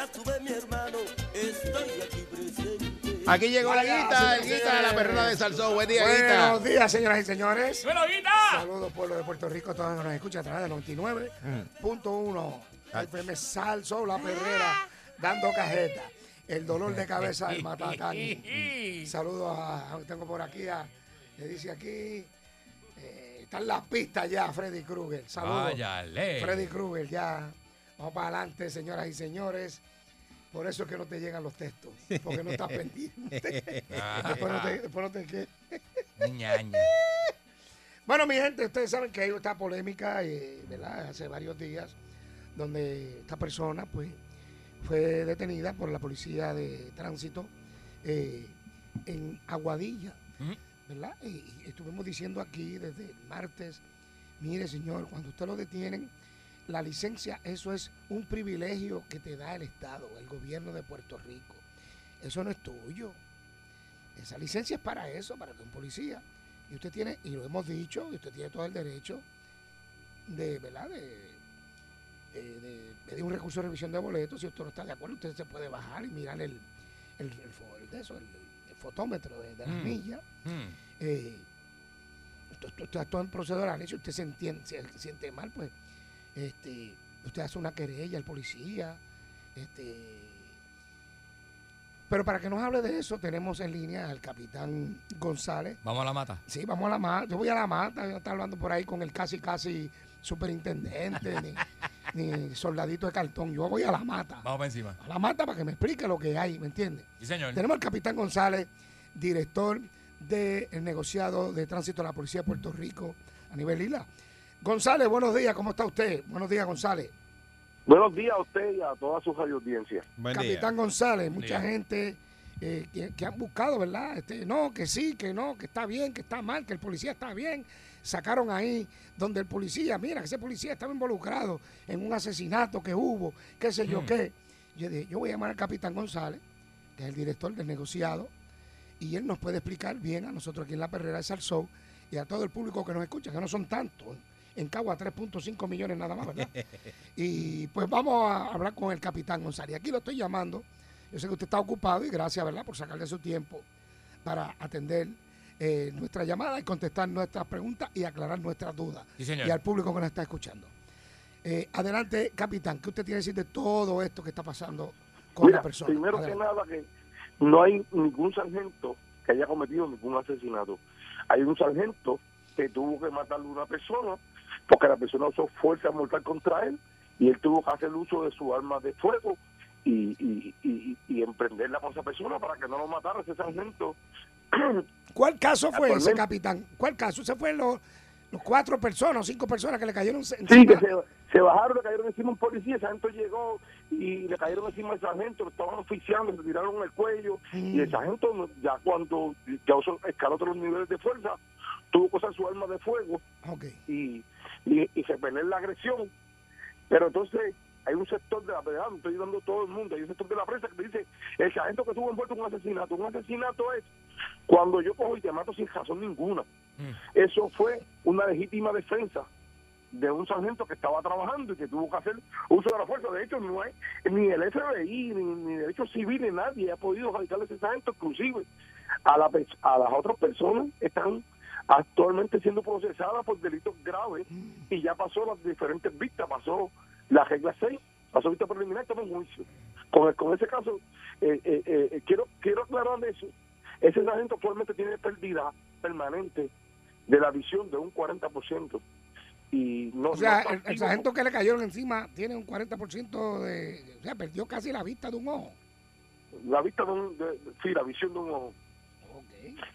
Ya tuve mi hermano, estoy aquí presente. Aquí llegó la guita, el guita de la perrera de Salsó. Buen día, guita. Buenos días, señoras y señores. ¡Bueno, Guita! Saludos, pueblo de Puerto Rico, todos los que nos escuchan a través de 99.1 FM Salso, la perrera, dando cajeta. El dolor de cabeza del Matacán. Saludos a, a- tengo por aquí a, le dice aquí, eh, están las pistas ya, Freddy Krueger. Saludos. Freddy Krueger, ya. Vamos para adelante, señoras y señores. Por eso es que no te llegan los textos, porque no estás pendiente. después no te, después no te ¿qué? Ñaña. Bueno, mi gente, ustedes saben que hay esta polémica, eh, ¿verdad? Hace varios días, donde esta persona, pues, fue detenida por la policía de tránsito eh, en Aguadilla, Ujú. ¿verdad? Y, y estuvimos diciendo aquí desde el martes, mire, señor, cuando usted lo detienen, la licencia, eso es un privilegio que te da el Estado, el gobierno de Puerto Rico. Eso no es tuyo. Esa licencia es para eso, para que un policía y usted tiene, y lo hemos dicho, y usted tiene todo el derecho de, ¿verdad? De, de- de pedir un recurso de revisión de boletos. Si usted no está de acuerdo, usted se puede bajar y mirar el, el, el fo- el de eso, el, fotómetro de, de las Mm. millas. Mm. Eh, esto, esto- esto es todo en procedural. Si usted se, entiende, se siente mal, pues este, usted hace una querella al policía. Este, pero para que nos hable de eso, tenemos en línea al capitán González. Vamos a la mata. Sí, vamos a la mata. Yo voy a la mata. Yo estoy hablando por ahí con el casi, casi superintendente, ni, ni soldadito de cartón. Yo voy a la mata. Vamos para encima. A la mata para que me explique lo que hay, ¿me entiende? Sí, señor. Tenemos al capitán González, director del negociado de tránsito de la Policía de Puerto Rico a nivel isla. González, buenos días, ¿cómo está usted? Buenos días, González. Buenos días a usted y a toda su radio audiencia. Buen Capitán González, Buen mucha día. gente eh, que, que han buscado, ¿verdad? Este, no, que sí, que no, que está bien, que está mal, que el policía está bien. Sacaron ahí donde el policía, mira, que ese policía estaba involucrado en un asesinato que hubo, qué sé yo Mm. qué. Yo dije, yo voy a llamar al capitán González, que es el director del negociado, y él nos puede explicar bien a nosotros aquí en la perrera de Salsou y a todo el público que nos escucha, que no son tantos. En Cagua 3.5 millones nada más, ¿verdad? y pues vamos a hablar con el capitán González. Aquí lo estoy llamando. Yo sé que usted está ocupado y gracias, ¿verdad?, por sacarle su tiempo para atender eh, nuestra llamada y contestar nuestras preguntas y aclarar nuestras dudas. Sí, señor. Y al público que nos está escuchando. Eh, adelante, capitán, ¿qué usted tiene que decir de todo esto que está pasando con Mira, la persona? primero que nada que no hay ningún sargento que haya cometido ningún asesinato. Hay un sargento que tuvo que matarle a una persona porque la persona usó fuerza mortal contra él y él tuvo que hacer uso de su arma de fuego y, y, y, y emprenderla con esa persona para que no lo matara ese sargento. ¿Cuál caso fue ese, capitán? ¿Cuál caso? ¿Se fue los, los cuatro personas o cinco personas que le cayeron Sí, que se, se bajaron, le cayeron encima un policía, el sargento llegó y le cayeron encima al sargento, lo estaban oficiando, le tiraron el cuello Mm. y el sargento no- ya cuando ya usó, escaló otros niveles de fuerza, tuvo que usar su arma de fuego Ok. y, y, y repeler la agresión. Pero entonces hay un sector de la verdad, no estoy dando todo el mundo, hay un sector de la prensa que dice, el sargento que estuvo envuelto en un asesinato, un asesinato es cuando yo cojo y te mato sin razón ninguna. Mm. Eso fue una legítima defensa de un sargento que estaba trabajando y que tuvo que hacer uso de la fuerza. De hecho, no hay, ni el FBI, ni, ni derecho civil, ni nadie ha podido radicar ese sargento, inclusive a, la, a las otras personas están actualmente siendo procesadas por delitos graves y ya pasó las diferentes vistas, pasó la regla 6, pasó vista preliminar, estamos en juicio. Con, el- con ese caso, eh, eh, eh, quiero quiero aclarar eso. Ese sargento actualmente tiene pérdida permanente de la visión de un 40%. Y no, O sea, no el, sargento que le cayeron encima tiene un 40% de... O sea, perdió casi la vista de un ojo. la vista de un, de, sí, la visión de un ojo. Ok.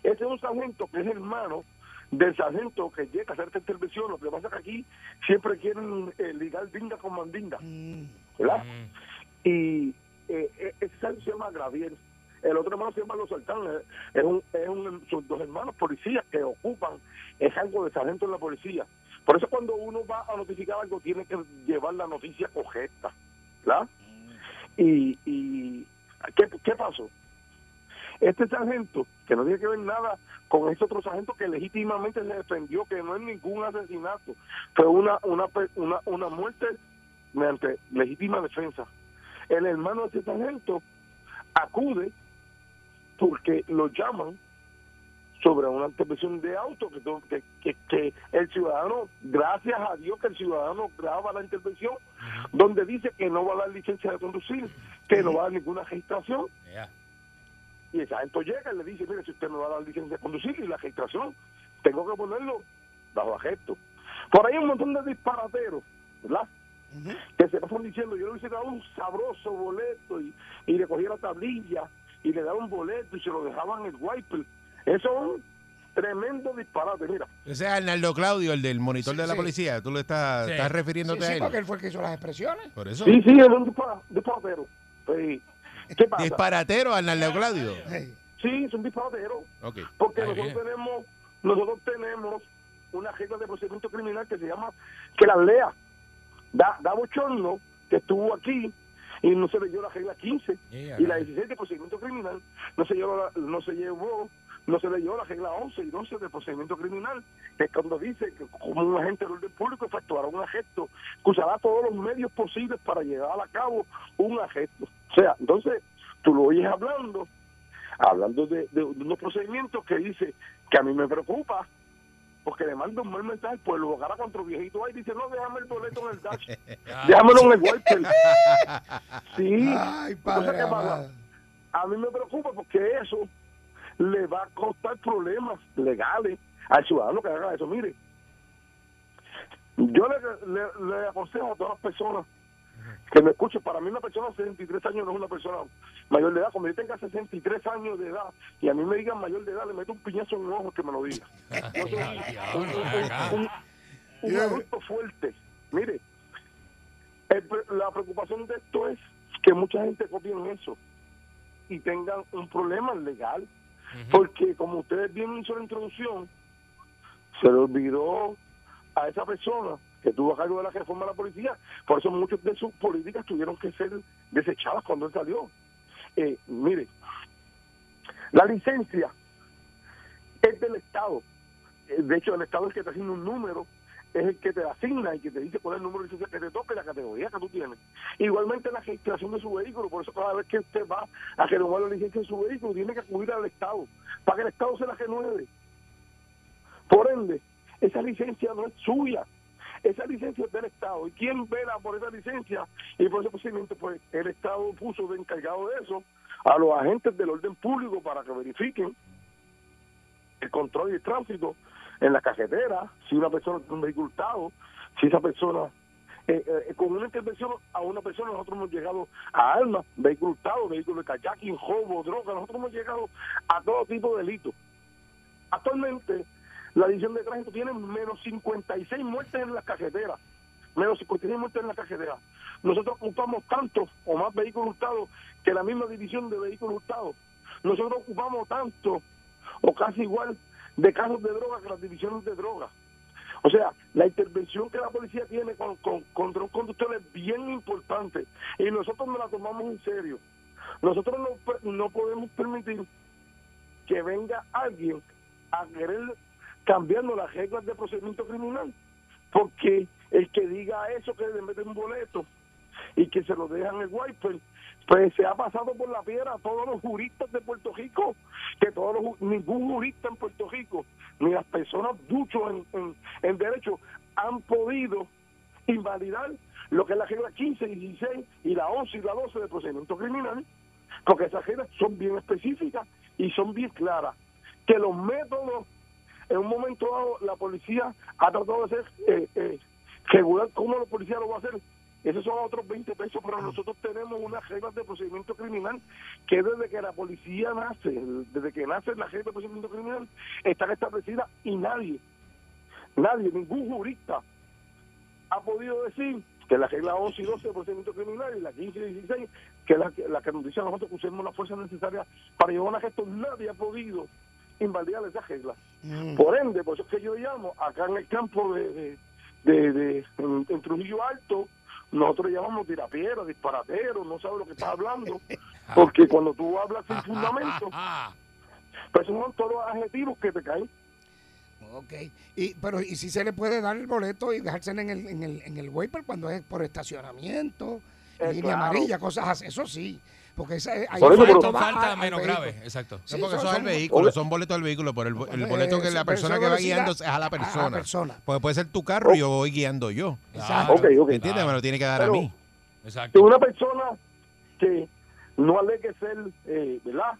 Ese es un sargento que es hermano del sargento que llega a hacer esta intervención. Lo que pasa es que aquí siempre quieren eh, ligar dinga con mandinga, Mm, ¿verdad? Mm. Y eh, eh, ese se llama Gravier. El otro hermano se llama Los Saltán. eh, Es un, es un, son dos hermanos policías que ocupan el cargo de sargento en la policía. Por eso cuando uno va a notificar algo tiene que llevar la noticia correcta, ¿verdad? Y, y ¿qué, ¿qué pasó? Este sargento, que no tiene que ver nada con ese otro sargento que legítimamente se defendió, que no es ningún asesinato, fue una, una, una, una muerte mediante legítima defensa. El hermano de ese sargento acude porque lo llaman sobre una intervención de auto que, que, que, que el ciudadano, gracias a Dios que el ciudadano graba la intervención donde dice que no va a dar licencia de conducir, que no va a dar ninguna registración. Y el sargento llega y le dice, mire, si usted no va a dar licencia de conducir y la registración, tengo que ponerlo bajo arresto. Por ahí hay un montón de disparateros, ¿verdad? Que se pasan diciendo, yo le hubiese dado un sabroso boleto y, y le cogía la tablilla y le daba un boleto y se lo dejaban en el wiper. Eso es un tremendo disparate, mira. Ese es Arnaldo Claudio, el del monitor Sí, de la sí. policía. ¿Tú le estás, Sí. estás Sí, refiriéndote sí, a él? porque él fue el que hizo las expresiones. Por eso. Sí, sí, es un dispara- disparatero. Sí. ¿Qué pasa? Disparatero, Arnaldo Claudio. Sí, es un disparatero. Ok. Porque Ahí nosotros tenemos, nosotros tenemos una regla de procedimiento criminal que se llama que la lea. Da, da bochorno que estuvo aquí y no se leyó la regla 15 Yeah, y la right. 16 de procedimiento criminal no se llevó no se llevó no se leyó la regla 11 y 12 de procedimiento criminal que es cuando dice que como un agente del orden público efectuará un arresto que usará todos los medios posibles para llevar a cabo un arresto o sea entonces tú lo oyes hablando hablando de, de unos procedimientos que dice que a mí me preocupa porque le manda un mal mensaje al pueblo, agarra contra el viejito ahí dice, no, déjame el boleto en el dash, déjamelo en el wiper. Sí, Ay, padre ¿qué pasa? a mí me preocupa porque eso le va a costar problemas legales al ciudadano que haga eso. Mire, yo le, le- le aconsejo a todas las personas que me escuchen, para mí una persona de 63 años no es una persona mayor de edad. Cuando yo tenga 63 años de edad y a mí me digan mayor de edad, le meto un piñazo en un ojo que me lo diga. Un, un- un- un- un adulto fuerte. Mire, el pre- la preocupación de esto es que mucha gente copien eso y tengan un problema legal, porque como ustedes bien hizo la introducción, se le olvidó a esa persona que tuvo a cargo de la reforma de la policía, por eso muchas de sus políticas tuvieron que ser desechadas cuando él salió. Eh, mire, la licencia es del Estado. Eh, De hecho, el Estado es que te asigna un número, es el que te asigna y que te dice cuál es el número de licencia que te y la categoría que tú tienes. Igualmente la registración de su vehículo, por eso cada vez que usted va a renovar la licencia de su vehículo, tiene que acudir al Estado, para que el Estado se la renueve. Por ende, esa licencia no es suya, esa licencia es del Estado. ¿Y quién vela por esa licencia? Y por ese procedimiento, pues el Estado puso de encargado de eso a los agentes del orden público para que verifiquen el control y el tránsito en la carretera, si una persona tiene un vehículo hurtado, si esa persona, eh, eh, con una intervención a una persona, nosotros hemos llegado a armas, vehículo hurtado, vehículo de kayaking, robo, droga, nosotros hemos llegado a todo tipo de delitos. Actualmente, la división de tránsito tiene menos 56 muertes en las carreteras, menos 56 muertes en la carretera. Nosotros ocupamos tanto o más vehículos hurtados que la misma división de vehículos hurtados. Nosotros ocupamos tanto o casi igual de casos de droga que las divisiones de droga. O sea, la intervención que la policía tiene con, con- contra un conductor es bien importante y nosotros nos la tomamos en serio. Nosotros no, no podemos permitir que venga alguien a querer cambiando las reglas de procedimiento criminal, porque el que diga eso, que le mete un boleto y que se lo dejan el wiper, pues se ha pasado por la piedra a todos los juristas de Puerto Rico, que todos los, ningún jurista en Puerto Rico, ni las personas duchos en, en, en derecho, han podido invalidar lo que es la regla 15, 16 y la 11 y la 12 de procedimiento criminal, porque esas reglas son bien específicas y son bien claras. Que los métodos, en un momento dado, la policía ha tratado de hacer eh, eh, regular cómo la policía lo va a hacer esos son otros 20 pesos, pero nosotros tenemos unas reglas de procedimiento criminal que desde que la policía nace, desde que nace la regla de procedimiento criminal, están establecidas y nadie, nadie, ningún jurista ha podido decir que la regla 11 y 12 de procedimiento criminal y la 15 y 16, que es la, que- la que nos dice a nosotros que usemos la fuerza necesaria para llevar a gesto, nadie ha podido invalidar esa regla. Mm. Por ende, por eso es que yo llamo, acá en el campo de, de, de- de- en, en Trujillo Alto, nosotros llamamos tirapiera, disparatero, no sabes lo que estás hablando, porque cuando tú hablas sin fundamento, pues son todos los adjetivos que te caen. Ok. Y, pero, ¿y si se le puede dar el boleto y dejárselo en el, en el, en el waiver cuando es por estacionamiento, Eh, línea claro. amarilla, cosas así? Eso sí. Porque esa, ahí Por eso, falta al- menos grave, exacto. Sí, No, porque son- eso es el vehículo, son boletos del vehículo, pero el, el Eh, boleto que la persona que va guiando es a la a la persona. persona. Porque puede ser tu carro y yo voy guiando yo. Exacto. Ok, ok. ¿Entiendes? Me lo tiene que dar a mí. que Exacto. una persona que no alegue ser, eh, ¿verdad?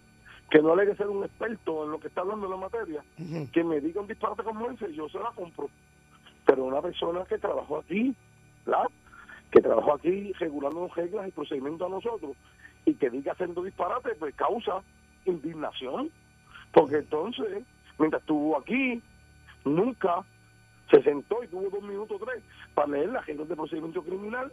Que no alegue ser un experto en lo que está hablando en la materia, que me diga un disparate como ese, yo se la compro. Pero una persona que trabajó aquí, ¿verdad? Que trabajó aquí regulando reglas y procedimientos a nosotros, y que diga haciendo disparate, pues causa indignación. Porque entonces, mientras estuvo aquí, nunca se sentó y tuvo dos minutos tres para leer las reglas de procedimiento criminal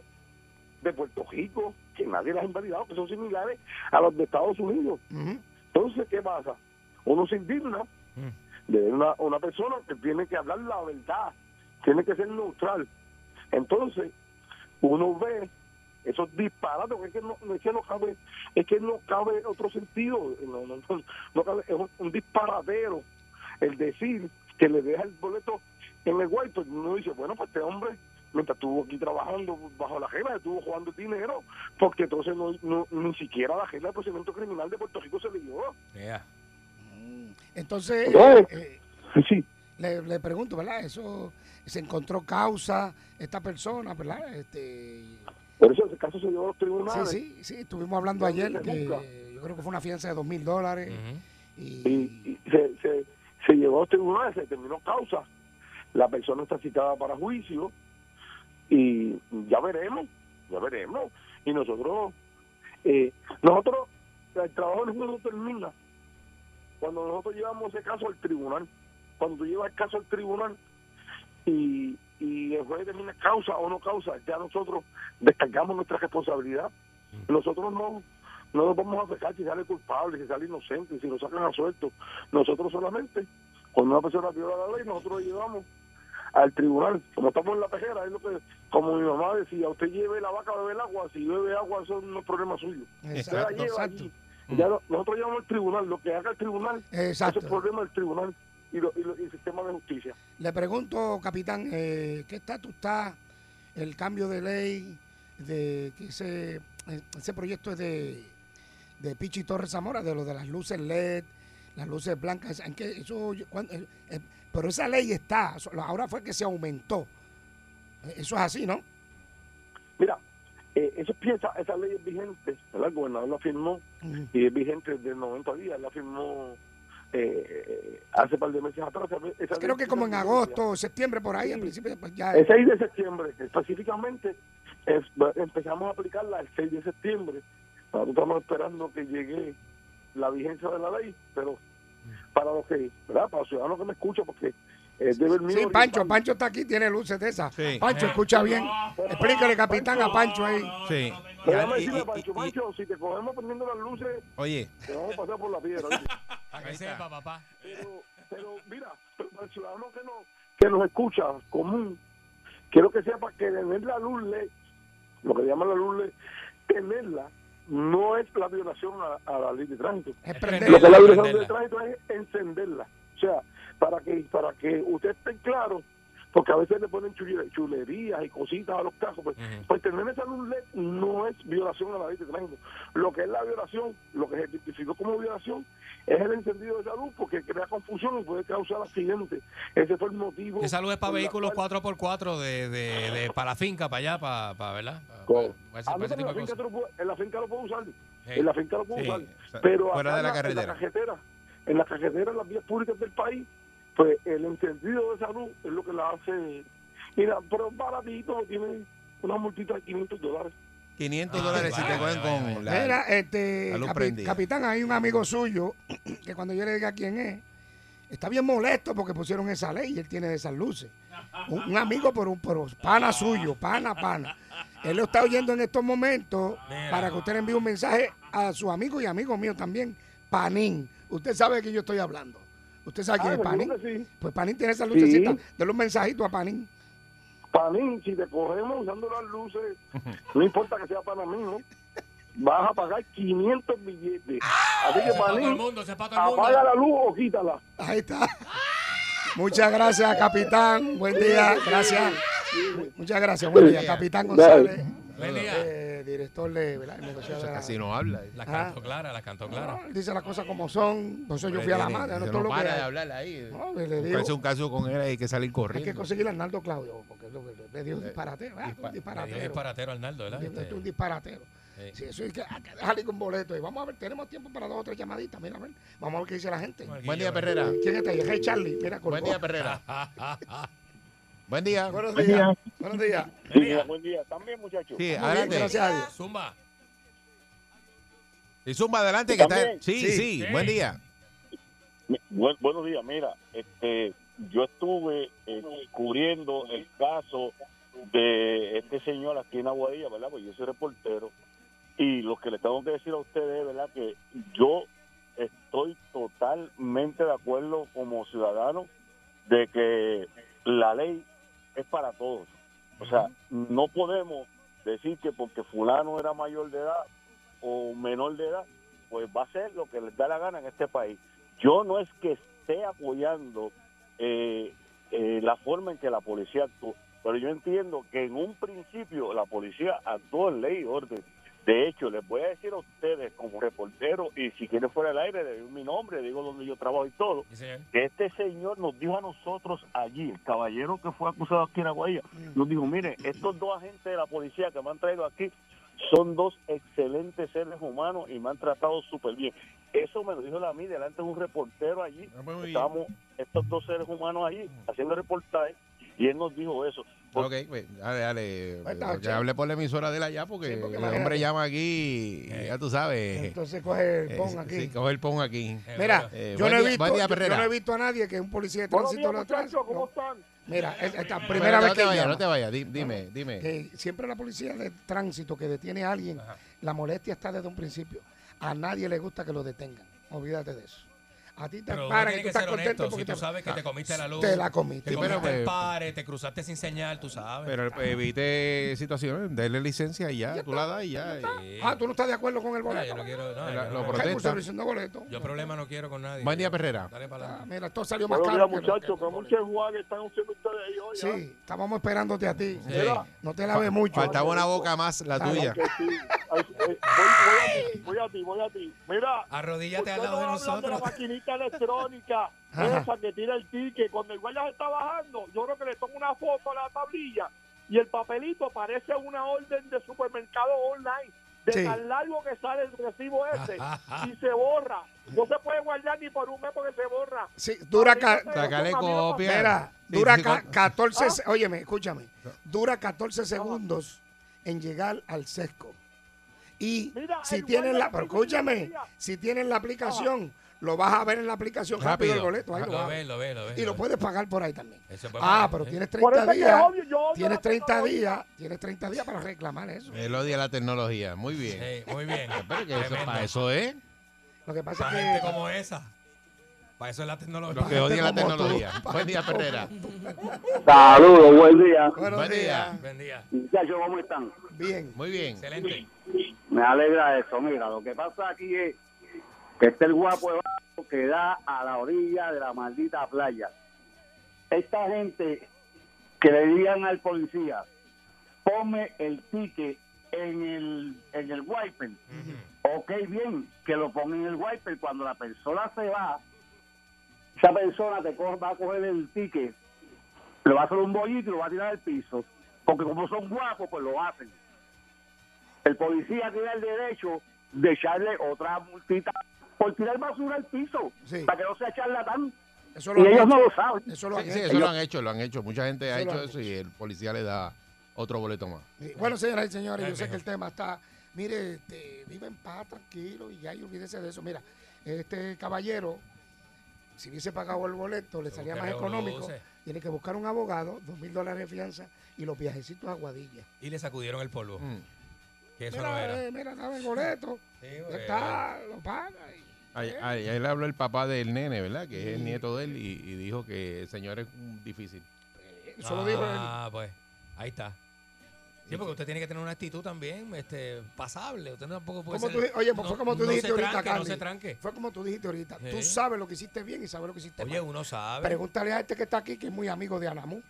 de Puerto Rico, que nadie las ha invalidado, que son similares a los de Estados Unidos. Entonces, ¿qué pasa? Uno se indigna de ver una, una persona que tiene que hablar la verdad, tiene que ser neutral. Entonces, uno ve esos disparates, porque es que no, es que no cabe, es que no cabe otro sentido, no, no, no, no cabe, es un, un disparatero el decir que le deja el boleto en el guay, pues uno dice, bueno, pues este hombre, mientras estuvo aquí trabajando bajo la regla, estuvo jugando dinero, porque entonces no, no- ni siquiera la regla de procedimiento criminal de Puerto Rico se le dio. Yeah. Entonces, Bueno. eh, Sí, le, le pregunto, ¿verdad? Eso se encontró causa esta persona, ¿verdad? Este, por eso ese caso se llevó a los sí, tribunales. sí, sí, estuvimos hablando No, ayer no, que yo creo que fue una fianza de dos mil dólares y, y, se, se, se llevó a los tribunales, se determinó causa. La persona está citada para juicio y ya veremos, ya veremos. Y nosotros, eh, nosotros, el trabajo de nosotros termina cuando nosotros llevamos ese caso al tribunal. Cuando tú llevas el caso al tribunal y, y el juez determina causa o no causa, ya nosotros descargamos nuestra responsabilidad. Nosotros no no nos vamos a fijar si sale culpable, si sale inocente, si lo sacan a suelto. Nosotros solamente, cuando una persona viola la ley, nosotros llevamos al tribunal. Como estamos en la pejera, es lo que, como mi mamá decía, usted lleve la vaca a beber agua, si bebe agua, eso no es problema suyo. Usted la exacto, lleva exacto. Ya no- nosotros llevamos al tribunal, lo que haga el tribunal, exacto. ese es el problema del tribunal y, lo- y lo- y el sistema de justicia. Le pregunto, capitán, eh, ¿qué estatus está el cambio de ley de que ese, ese proyecto es de, de Pichi Torres Zamora, de lo de las luces LED, las luces blancas? ¿En qué eso, cuán- eh, eh, pero esa ley está, ahora fue que se aumentó. Eh, Eso es así, ¿no? Mira, eh, eso piensa, esa ley es vigente, ¿verdad? El gobernador la firmó y es vigente desde 90 días, la firmó eh, hace par de meses atrás. Esa Creo que como en agosto, septiembre, por ahí, Sí. al principio, pues ya... El 6 de septiembre, específicamente, es- empezamos a aplicarla el 6 de septiembre. Nosotros estamos esperando que llegue la vigencia de la ley, pero para los que, ¿verdad? Para los ciudadanos que me escuchan, porque mío. Sí, Pancho. Pancho está aquí, tiene luces de esas. Sí. Pancho, escucha bien. Explícale, capitán, a Pancho ahí. Sí. Pero Y- déjame y- decirle, y- Pancho, y- Pancho, si te cogemos prendiendo las luces, Oye, te vamos a pasar por la piedra. Para que sepa, papá. Pero, pero mira, para el ciudadano que, no, que nos escucha, común, quiero que sepa que tener la luz LED, lo que llaman la luz LED, tenerla no es la violación a, a la ley de tránsito. Es Lo prender. que es la Prenderla, violación de prenderla. tránsito es encenderla. O sea, para que para que usted esté claro, porque a veces le ponen chule- chulerías y cositas a los cajos, pues, Ujú. pues tener esa luz LED no es violación a la ley de tránsito. Lo que es la violación, lo que se tipificó como violación, es el encendido de esa luz porque crea confusión y puede causar accidentes. Ese fue el motivo. Esa luz es para vehículos cual- 4x4 de, de, de- para la finca, para allá, para, para ¿verdad? Para, Con- para ese, para no, ese pero tipo en, la finca lo puedes- en la finca lo puede usar. En la finca lo puede Sí, usar. Pero fuera acá de la en carretera. En la carretera, en la carretera, en las vías públicas del país, pues el encendido de esa luz es lo que la hace. Mira, pero es baratito, tiene una multita de 500 dólares. 500 Ah, dólares si vaya, te cogen vaya, con vaya. la... Mira, este, la luz capi- prendida. capitán, hay un amigo suyo que cuando yo le diga quién es, está bien molesto porque pusieron esa ley y él tiene esas luces. Un, un amigo por un por pana suyo, pana, pana. Él lo está oyendo en estos momentos Mira. para que usted le envíe un mensaje a su amigo y amigo mío también, Panín. Usted sabe de qué yo estoy hablando. ¿Usted sabe quién Ah, es Panín? que sí. Pues Panín tiene esa lucecita. Sí. Dale un mensajito a Panín. Panín, si te cogemos usando las luces, no importa que sea para mí, ¿no? Vas a pagar 500 billetes. Así que Panín, mundo. apaga la luz o quítala. Ahí está. Muchas gracias, capitán. Buen día. Gracias. Muchas gracias. Buen día, capitán González. Buen día. eh, director de ¿verdad? el negociado de la- Casi no habla. La Ah. cantó clara, la cantó clara. No, dice las cosas como son. Eso yo fui a la madre. No no, todo lo que para de hablar ahí. No, le digo, Parece un caso con él hay que salir hay que corriendo. conseguir a Arnaldo Claudio, porque es lo que le dio un Eh, disparatero. ah, dispa- un Le dio disparatero. disparatero Arnaldo, ¿verdad? Es Este, un disparatero. Sí. Sí, eso hay que, hay que dejarle con boleto. Y vamos a ver, tenemos tiempo para dos o tres llamaditas. Mira, a ver. Vamos a ver qué dice la gente. Bueno, Buen día, Guillo, Perrera. ¿Quién está ahí? Es Charlie. Mira. Buen día, Perrera. Buen día. Buenos días. Buenos días. Buen día. buen día. También, muchachos. Sí, Muy bien, adelante. gracias a Dios. Zumba. Y Zumba, adelante, que está. Sí, Sí. sí, Sí. buen día. Bu- buenos días, mira, este, yo estuve eh, cubriendo el caso de este señor aquí en Aguadilla, ¿verdad? Pues yo soy reportero y lo que le tengo que decir a ustedes es, ¿verdad? Que yo estoy totalmente de acuerdo como ciudadano de que la ley es para todos. O sea, no podemos decir que porque fulano era mayor de edad o menor de edad, pues va a ser lo que les da la gana en este país. Yo no es que esté apoyando eh, eh, la forma en que la policía actuó, pero yo entiendo que en un principio la policía actuó en ley y orden. De hecho, les voy a decir a ustedes y si quieren fuera del aire, le digo mi nombre, digo donde yo trabajo y todo, Sí, que este señor nos dijo a nosotros allí, el caballero que fue acusado aquí en Aguaya, nos dijo, mire, estos dos agentes de la policía que me han traído aquí son dos excelentes seres humanos y me han tratado súper bien. Eso me lo dijo a mí delante de un reportero allí. Ah, pues. Estábamos estos dos seres humanos allí haciendo reportaje y él nos dijo eso. Ok, pues, dale, dale. Pues Que hable por la emisora de él allá, porque, Sí, porque el hombre llama aquí, y ya tú sabes. Entonces coge el eh, pon aquí. Sí, coge el pon aquí. Eh, Mira, Eh, yo, no he día- visto, día, yo- yo no he visto a nadie que un policía de tránsito lo atrás. ¿cómo No. están? Mira, es- esta primera vez no que te vayas, llama. no te vayas, di- dime, dime. que siempre la policía de tránsito que detiene a alguien, Ajá. la molestia está desde un principio. A nadie le gusta que lo detengan. Olvídate de eso. A ti te paran y tú que estás ser contento honesto. porque Si tú te, sabes que te comiste la luz, te la comiste. te Sí, comiste pero, el pare, te cruzaste sin señal, tú sabes. Pero eh, evite situaciones, dale licencia y ya, tú la das y ya. y- Sí. Ah, tú no estás de acuerdo con el Mira, boleto. yo no quiero. no, Lo- yo lo no- protesta. Yo problema no quiero con nadie. Buen día, Perrera. Dale para Ah, adelante. mira, esto salió más caro. lo- muchachos, el muchos jugadores están haciendo ustedes ahí hoy. ¿ah? Sí, estábamos esperándote a ti. Mira, No te laves mucho. Faltaba una boca más, la tuya. eh, voy, a ti, voy a ti. Mira, Arrodíllate al lado de nosotros. Maquinita electrónica, Ajá. esa que tira el ticket. Cuando el guardia se está bajando, yo creo que le tomo una foto a la tablilla y el papelito parece una orden de supermercado online. De Sí. tan largo que sale el recibo ese y se borra. No se puede guardar ni por un mes porque se borra. Sí, dura, ca- copia. Mira, dura sí, ca- con- 14, Ah. óyeme, escúchame, dura 14 segundos en llegar al sesco. Y Mira, si el tienes la, pero escúchame, si tienes la aplicación, lo vas a ver en la aplicación rápido, Rápido. el boleto, ahí lo, Lo vas a ves, ver. lo ves, lo ves. y lo puedes pagar por ahí también. Eso puede Ah, pagar, pero ¿eh? tienes Por 30 eso es que días, odio, yo odio tienes la 30 tecnología. días, tienes 30 días para reclamar eso. Él odia la tecnología. Muy bien. Sí, muy bien. Pero que eso, para eso es. Lo que pasa Para es gente como esa. Para eso es la tecnología. Los que odian la tú. tecnología. Buen día, Perrera. Saludos, buen día. buenos Buen día. Buen día. Muchachos, ¿cómo están? bien. Muy bien. Excelente. Me alegra eso. Mira, lo que pasa aquí es que está el guapo de que da a la orilla de la maldita playa. Esta gente que le digan al policía, ponme el ticket en el, en el wiper. Ok, bien, que lo ponga en el wiper. Cuando la persona se va, esa persona te va a coger el ticket, le va a hacer un bollito y lo va a tirar al piso. Porque como son guapos, pues lo hacen el policía tiene el derecho de echarle otra multita por tirar basura al piso, Sí. para que no sea charlatán. Eso Y lo han ellos no hecho. lo saben. Eso lo han Sí, sí, hecho. eso lo han hecho, lo han hecho. Mucha gente ha Eso hecho eso y el policía le da otro boleto más. Sí. Bueno, señoras y señores, Ay, yo sé que el tema está. Mire, este, vive en paz, tranquilo, y ya y olvídese de eso. Mira, este caballero, si hubiese pagado el boleto, le salía más económico. Tiene que buscar un abogado, dos mil dólares de fianza y los viajecitos a Guadilla. Y le sacudieron el polvo. Mm. Que eso no mira, era. eh, mira, dame el boleto. Sí, ya está, lo paga. y- Ahí, eh, ahí- ahí le habló el papá del nene, ¿verdad? Que es el Sí. nieto de él y, y dijo que el señor es mm, difícil. Eso lo dijo él. Ah, pues, ahí está. Sí, porque usted tiene que tener una actitud también este, pasable. Usted tampoco puede ser- tú oye, pues no- fue como tú no dijiste se ahorita, tranque, No se tranque. Fue como tú dijiste ahorita. Tú sabes lo que hiciste bien y sabes lo que hiciste Oye, mal. uno sabe. Pregúntale a este que está aquí, que es muy amigo de Anamú.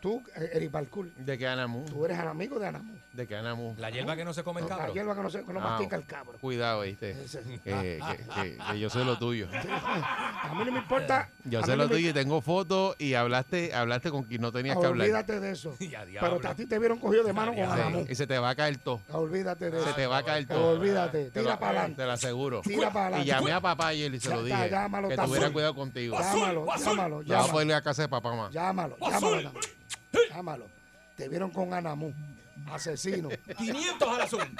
Tú, eh, Eric Balcour, ¿De qué Anamu? tú eres el amigo de Anamú. ¿De qué Anamu? La hierba que no se come el La cabro. hierba que no, se, que no Ah, mastica el cabro. Cuidado, ¿viste? Que, que- que- que yo sé lo tuyo. A mí no me importa. Yo sé lo no me- tuyo y tengo fotos y hablaste hablaste con quien no tenías que hablar. Olvídate de eso. Ya. Pero a ti te vieron cogido de mano con Ya, Anamú. Y se te va a caer todo. Olvídate de Se eso. te va a caer todo. Olvídate. Te Tira para Te adelante. lo aseguro. Tira para Y adelante. llamé a papá ayer y se Ya lo dije. llámalo, que tuviera cuidado contigo. Llámalo, llámalo, Le vamos a llámalo. ponerle a casa de papá más. Llámalo, llámalo. Llámalo. Te vieron con Anamú. Asesino. 500 al azul.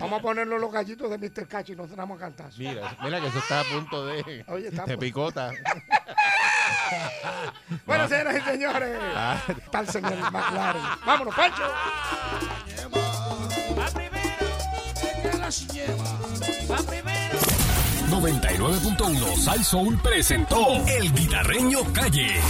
Vamos a ponerlo los gallitos de Mr. Cacho y nos damos a cantar. Mira, mira que eso está a punto de, Oye, está de pu- picota. Bueno, señoras y señores. Ah. Está el señor McLaren. Vámonos, Pancho. 99.1 Sal Soul presentó El Guitarreño Calle.